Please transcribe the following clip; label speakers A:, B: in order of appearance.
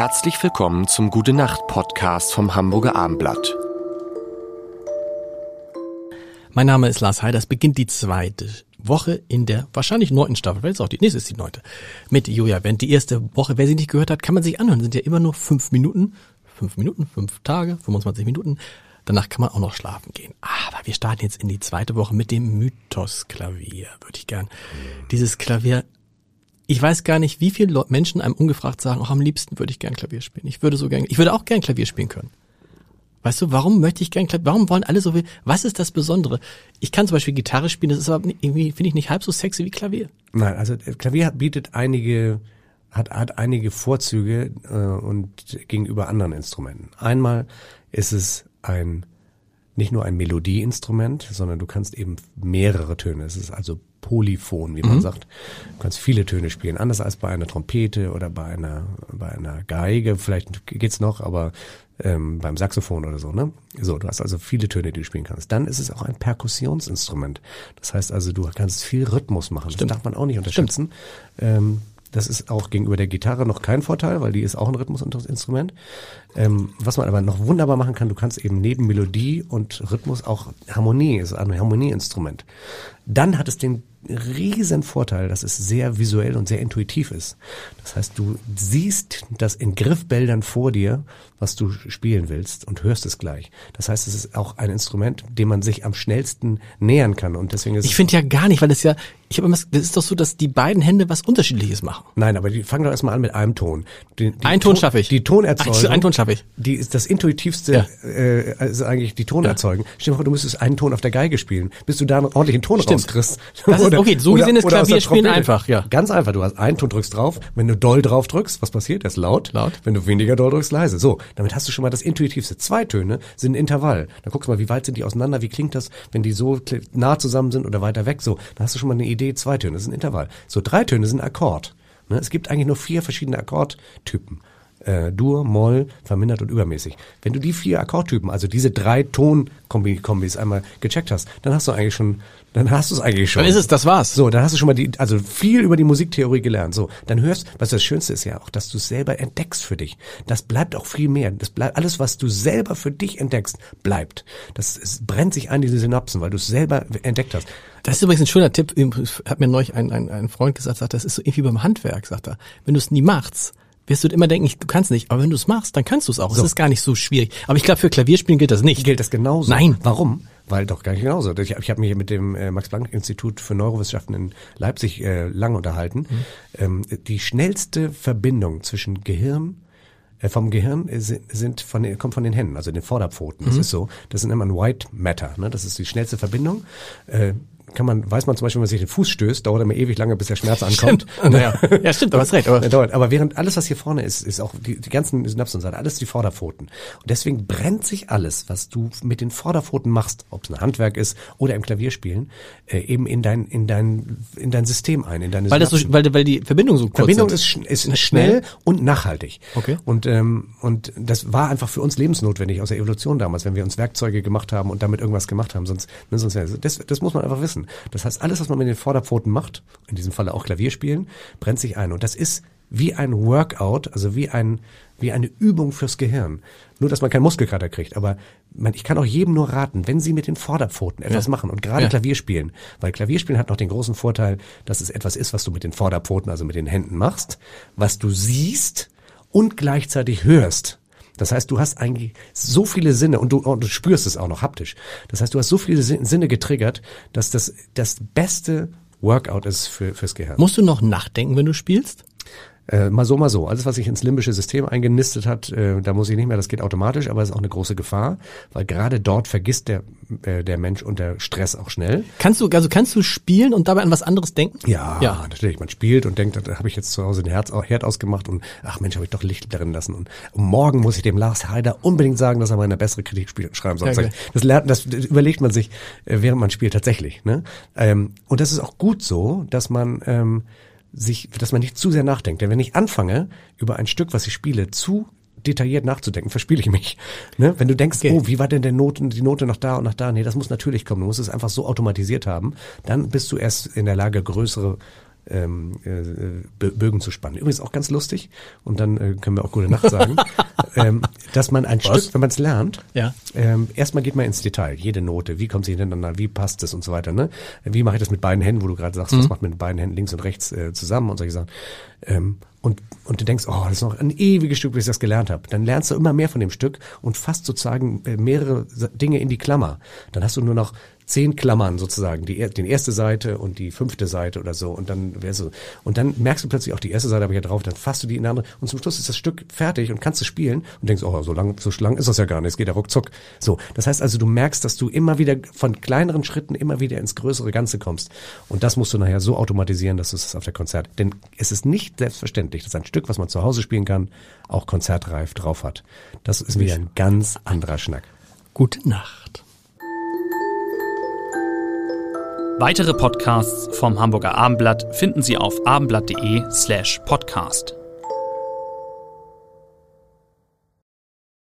A: Herzlich willkommen zum Gute Nacht Podcast vom Hamburger Armblatt.
B: Mein Name ist Lars Heider. Es beginnt die zweite Woche in der wahrscheinlich neunten Staffel. Vielleicht ist auch die nächste ist die neunte. Mit Julia Wendt. Die erste Woche, wer sie nicht gehört hat, kann man sich anhören. Sind ja immer nur fünf Minuten. Fünf Minuten, fünf Tage, 25 Minuten. Danach kann man auch noch schlafen gehen. Aber wir starten jetzt in die zweite Woche mit dem Mythos-Klavier. Würde ich gern. Dieses Klavier ich weiß gar nicht, wie viele Menschen einem ungefragt sagen, auch am liebsten würde ich gern Klavier spielen. Ich würde so gern, ich würde auch gern Klavier spielen können. Weißt du, warum möchte ich gern Klavier, warum wollen alle so viel, was ist das Besondere? Ich kann zum Beispiel Gitarre spielen, das ist aber irgendwie, finde ich nicht halb so sexy wie Klavier.
C: Nein, also Klavier bietet einige, hat, hat einige Vorzüge äh, und gegenüber anderen Instrumenten. Einmal ist es ein nicht nur ein Melodieinstrument, sondern du kannst eben mehrere Töne. Es ist also polyphon, wie man mhm. sagt. Du kannst viele Töne spielen, anders als bei einer Trompete oder bei einer bei einer Geige. Vielleicht geht's noch, aber ähm, beim Saxophon oder so, ne? So, du hast also viele Töne, die du spielen kannst. Dann ist es auch ein Perkussionsinstrument. Das heißt also, du kannst viel Rhythmus machen. Stimmt. Das darf man auch nicht unterschätzen. Ähm, das ist auch gegenüber der Gitarre noch kein Vorteil, weil die ist auch ein Rhythmusinstrument. Ähm, was man aber noch wunderbar machen kann, du kannst eben neben Melodie und Rhythmus auch Harmonie, ist ein Harmonieinstrument. Dann hat es den riesen Vorteil, dass es sehr visuell und sehr intuitiv ist. Das heißt, du siehst das in Griffbäldern vor dir, was du spielen willst und hörst es gleich. Das heißt, es ist auch ein Instrument, dem man sich am schnellsten nähern kann und deswegen ist
B: Ich finde ja gar nicht, weil das ja ich habe immer das ist doch so, dass die beiden Hände was unterschiedliches machen.
C: Nein, aber die fangen doch erstmal an mit einem Ton.
B: Die, die ein Ton, Ton schaffe ich.
C: Die Tonerzeugung.
B: Ton schaffe ich.
C: Die ist das intuitivste ja. äh, ist eigentlich die Tonerzeugung. Ja. Stell dir vor, du müsstest einen Ton auf der Geige spielen, bis du da einen ordentlichen Ton Stimmt. rauskriegst.
B: Das ist, okay, so gesehen ist Klavierspielen einfach, ja.
C: Ganz einfach, du hast einen Ton drückst drauf, wenn du doll drauf drückst, was passiert? Der ist laut. Laut. Wenn du weniger doll drückst, leise. So, damit hast du schon mal das intuitivste. Zwei Töne sind ein Intervall. Dann guckst du mal, wie weit sind die auseinander, wie klingt das, wenn die so nah zusammen sind oder weiter weg. So, dann hast du schon mal eine Idee, zwei Töne, das ist ein Intervall. So, drei Töne sind Akkord. Ne? Es gibt eigentlich nur vier verschiedene Akkordtypen äh, Dur, Moll, vermindert und übermäßig. Wenn du die vier Akkordtypen, also diese drei Tonkombis einmal gecheckt hast, dann hast du eigentlich schon, dann hast du es eigentlich schon.
B: Dann ist es, das war's.
C: So, dann hast du schon mal die, also viel über die Musiktheorie gelernt. So, dann hörst, was das Schönste ist ja auch, dass du es selber entdeckst für dich. Das bleibt auch viel mehr. Das bleibt alles, was du selber für dich entdeckst, bleibt. Das es brennt sich an diese Synapsen, weil du es selber entdeckt hast.
B: Das ist übrigens ein schöner Tipp. Hat mir neulich ein, ein, ein Freund gesagt, sagt, das ist so irgendwie beim Handwerk, sagt er. Wenn du es nie machst, wirst du immer denken, du kannst nicht. Aber wenn du es machst, dann kannst du es auch. So. Es ist gar nicht so schwierig. Aber ich glaube, für Klavierspielen gilt das nicht.
C: Gilt das genauso?
B: Nein.
C: Warum? Weil doch gar nicht genauso. Ich, ich habe mich mit dem äh, Max-Planck-Institut für Neurowissenschaften in Leipzig äh, lang unterhalten. Mhm. Ähm, die schnellste Verbindung zwischen Gehirn äh, vom Gehirn sind von den, kommt von den Händen, also den Vorderpfoten. Das mhm. ist so. Das ist immer ein White Matter. Ne? Das ist die schnellste Verbindung. Äh, kann man, weiß man zum Beispiel, wenn man sich den Fuß stößt, dauert immer ewig lange, bis der Schmerz ankommt.
B: Naja. ja, stimmt, aber hast recht.
C: Aber, dauert. aber während alles, was hier vorne ist, ist auch die, die ganzen Synapsen und alles die Vorderpfoten. Und deswegen brennt sich alles, was du mit den Vorderpfoten machst, ob es ein Handwerk ist oder im Klavierspielen, äh, eben in dein, in dein, in dein System ein, in deine
B: weil das so, weil, weil die Verbindung so kurz
C: Verbindung
B: sind.
C: ist, ist schnell und nachhaltig.
B: Okay.
C: Und, ähm, und das war einfach für uns lebensnotwendig aus der Evolution damals, wenn wir uns Werkzeuge gemacht haben und damit irgendwas gemacht haben. Sonst, ne, sonst das, das muss man einfach wissen. Das heißt, alles, was man mit den Vorderpfoten macht, in diesem Falle auch Klavier spielen, brennt sich ein. Und das ist wie ein Workout, also wie ein wie eine Übung fürs Gehirn. Nur, dass man keinen Muskelkater kriegt. Aber man, ich kann auch jedem nur raten, wenn Sie mit den Vorderpfoten etwas ja. machen und gerade ja. Klavier spielen, weil Klavierspielen hat noch den großen Vorteil, dass es etwas ist, was du mit den Vorderpfoten, also mit den Händen machst, was du siehst und gleichzeitig hörst. Das heißt, du hast eigentlich so viele Sinne und du, und du spürst es auch noch haptisch. Das heißt, du hast so viele Sinne getriggert, dass das das beste Workout ist für, fürs Gehirn.
B: Musst du noch nachdenken, wenn du spielst?
C: Äh, mal so, mal so. Alles, was sich ins limbische System eingenistet hat, äh, da muss ich nicht mehr, das geht automatisch, aber es ist auch eine große Gefahr, weil gerade dort vergisst der, äh, der Mensch unter Stress auch schnell.
B: Kannst du, also kannst du spielen und dabei an was anderes denken?
C: Ja, ja. natürlich. Man spielt und denkt, da habe ich jetzt zu Hause den Herz, Herd ausgemacht und ach Mensch, habe ich doch Licht drin lassen. Und, morgen muss ich dem Lars Heider unbedingt sagen, dass er mal eine bessere Kritik spiel, schreiben soll. Ja, das, lernt, das überlegt man sich, äh, während man spielt tatsächlich. Ne? Ähm, und das ist auch gut so, dass man ähm, sich, dass man nicht zu sehr nachdenkt. Denn wenn ich anfange, über ein Stück, was ich spiele, zu detailliert nachzudenken, verspiele ich mich. Ne? Wenn du denkst, okay. oh, wie war denn der Noten, die Note noch da und noch da? Nee, das muss natürlich kommen. Du musst es einfach so automatisiert haben. Dann bist du erst in der Lage, größere ähm, äh, Bögen zu spannen. Übrigens auch ganz lustig, und dann äh, können wir auch gute Nacht sagen, ähm, dass man ein Was? Stück, wenn man es lernt,
B: ja.
C: ähm, erstmal geht man ins Detail, jede Note, wie kommt sie hintereinander, wie passt es und so weiter. Ne? Wie mache ich das mit beiden Händen, wo du gerade sagst, mhm. was macht man mit beiden Händen links und rechts äh, zusammen und solche Sachen. Ähm, und, und du denkst, oh, das ist noch ein ewiges Stück, bis ich das gelernt habe. Dann lernst du immer mehr von dem Stück und fasst sozusagen äh, mehrere Dinge in die Klammer. Dann hast du nur noch zehn Klammern sozusagen, die, die erste Seite und die fünfte Seite oder so und dann wärst du, und dann merkst du plötzlich auch die erste Seite habe ich ja drauf, dann fasst du die in eine andere und zum Schluss ist das Stück fertig und kannst du spielen und denkst, oh, so lang, so lang ist das ja gar nicht, es geht ja ruckzuck. So, das heißt also, du merkst, dass du immer wieder von kleineren Schritten immer wieder ins größere Ganze kommst und das musst du nachher so automatisieren, dass du es auf der Konzert, denn es ist nicht selbstverständlich, dass ein Stück, was man zu Hause spielen kann, auch konzertreif drauf hat. Das ist wieder ein ganz anderer Schnack.
B: Gute Nacht.
D: Weitere Podcasts vom Hamburger Abendblatt finden Sie auf abendblatt.de slash podcast.